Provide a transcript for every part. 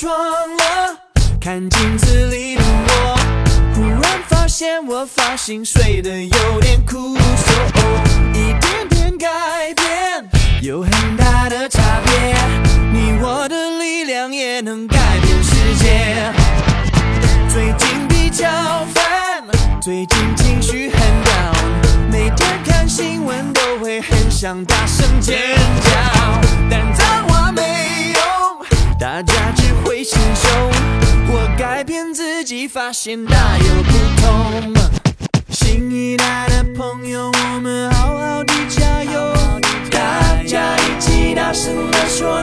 床了，看镜子里的我，忽然发现我发型睡得有点酷，说一点点改变有很大的差别，你我的力量也能改变世界。最近比较烦，最近情绪很 down，每天看新闻都会很想大声尖叫，但脏话没你，发现大有不同。新一代的朋友，我们好好的加油，大家一起大声地说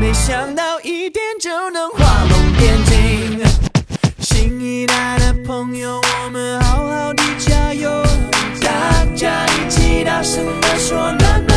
没想到一点就能画龙点睛。新一代的朋友，我们好好的加油，大家一起大声的说，暖。